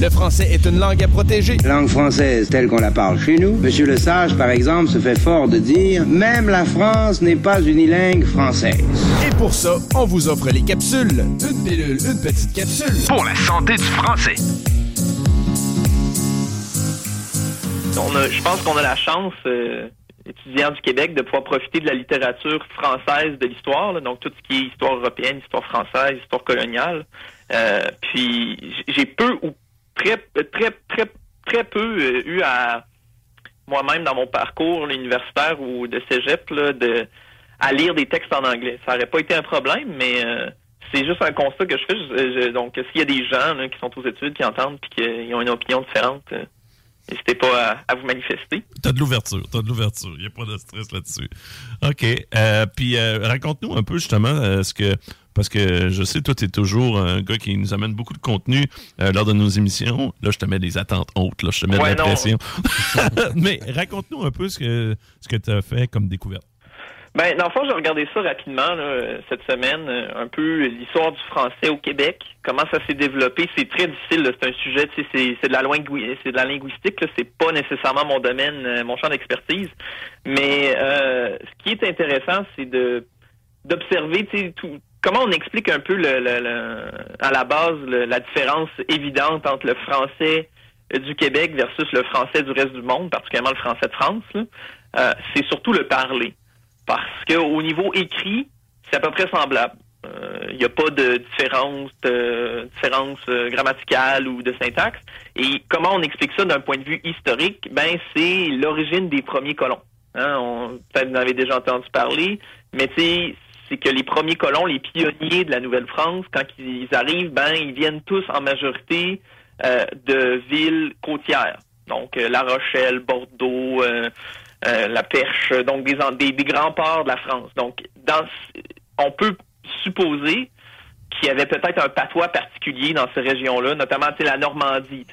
Le français est une langue à protéger. Langue française telle qu'on la parle chez nous. Monsieur Le Sage, par exemple, se fait fort de dire Même la France n'est pas unilingue française. Et pour ça, on vous offre les capsules. Une pilule, une petite capsule. Pour la santé du français. On a- je pense qu'on a la chance, euh, étudiants du Québec, de pouvoir profiter de la littérature française de l'histoire, donc tout ce qui est histoire européenne, histoire française, histoire coloniale. Euh, puis j'ai peu ou très très très très peu euh, eu à moi-même dans mon parcours universitaire ou de cégep là, de à lire des textes en anglais. Ça n'aurait pas été un problème, mais euh, c'est juste un constat que je fais. Donc s'il y a des gens qui sont aux études, qui entendent puis qui ont une opinion différente. euh, N'hésitez pas à, vous manifester. T'as de l'ouverture, t'as de l'ouverture. Il n'y a pas de stress là-dessus. OK. Puis raconte-nous un peu justement ce que. Parce que je sais, toi, tu es toujours un gars qui nous amène beaucoup de contenu euh, lors de nos émissions. Là, je te mets des attentes hautes, là, je te mets Ouais, de la pression. Mais raconte-nous un peu ce que, ce que tu as fait comme découverte. Ben, dans le fond, j'ai regardé ça rapidement là, euh, cette semaine, euh, un peu l'histoire du français au Québec, comment ça s'est développé. C'est très difficile, c'est un sujet, c'est, c'est de la c'est de la linguistique, c'est pas nécessairement mon domaine, mon champ d'expertise. Mais euh, ce qui est intéressant, c'est de d'observer, tout, comment on explique un peu le, à la base le- la différence évidente entre le français euh, du Québec versus le français du reste du monde, particulièrement le français de France. Euh, c'est surtout le parler parce qu'au niveau écrit, c'est à peu près semblable. Il n'y a pas de différence, de, différence euh, grammaticale ou de syntaxe. Et comment on explique ça d'un point de vue historique? Ben, c'est l'origine des premiers colons. Hein, peut-être vous en avez déjà entendu parler, mais tu c'est que les premiers colons, les pionniers de la Nouvelle-France, quand ils arrivent, ben, ils viennent tous en majorité euh, de villes côtières. Donc, euh, La Rochelle, Bordeaux, euh, La Perche, donc des, des, grands ports de la France. Donc, on peut supposer qu'il y avait peut-être un patois particulier dans ces régions-là, notamment la Normandie.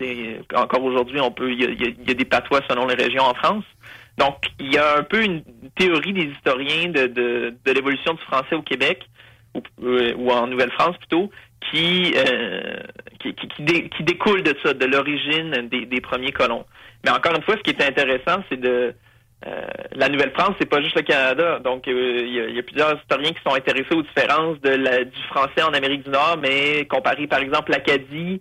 Encore aujourd'hui, on peut, il y a des patois selon les régions en France. Donc, il y a un peu une théorie des historiens de, de, de l'évolution du français au Québec, ou, euh, ou en Nouvelle-France plutôt, qui, euh, qui, qui, qui dé- qui découle de ça, de l'origine des, des premiers colons. Mais encore une fois, ce qui est intéressant, c'est de euh, la Nouvelle-France, c'est pas juste le Canada. Donc, euh, il y, y a plusieurs historiens qui sont intéressés aux différences de la- du français en Amérique du Nord, mais comparer par exemple l'Acadie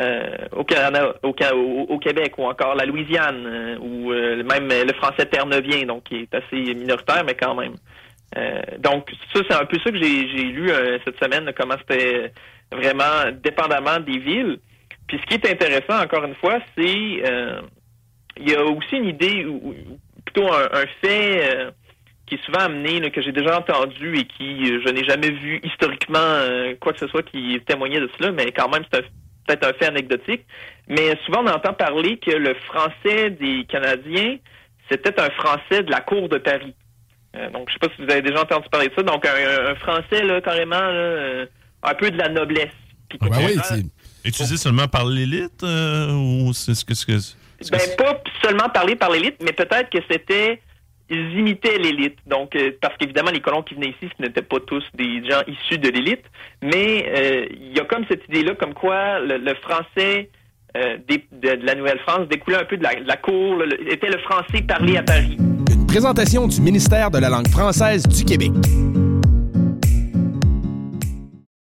euh, au Canada, au, au- au Québec, ou encore la Louisiane, euh, ou euh, même le français terre-neuvien, donc qui est assez minoritaire, mais quand même. Euh, donc, ça, c'est un peu ça que j'ai lu euh, cette semaine, comment c'était vraiment dépendamment des villes. Puis ce qui est intéressant, encore une fois, c'est euh, il y a aussi une idée, ou plutôt un, un fait qui est souvent amené, là, que j'ai déjà entendu et qui, je n'ai jamais vu historiquement quoi que ce soit qui témoignait de cela, mais quand même, c'est un- peut-être un fait anecdotique. Mais souvent, on entend parler que le français des Canadiens, c'était un français de la cour de Paris. Euh, donc, je sais pas si vous avez déjà entendu parler de ça. Donc, un, un français, là, carrément, là, euh, un peu de la noblesse. Puis, Ah ben oui, c'est- Utilisé seulement par l'élite euh, ou c'est ce que ce Ben, c'est- pas seulement parlé par l'élite, mais peut-être que c'était. Ils imitaient l'élite. Donc, euh, parce qu'évidemment, les colons qui venaient ici, ce n'étaient pas tous des gens issus de l'élite. Mais euh, il y a comme cette idée-là, comme quoi le, français euh, de, la Nouvelle-France découlait un peu de la, cour, était le français parlé à Paris. Une présentation du ministère de la langue française du Québec.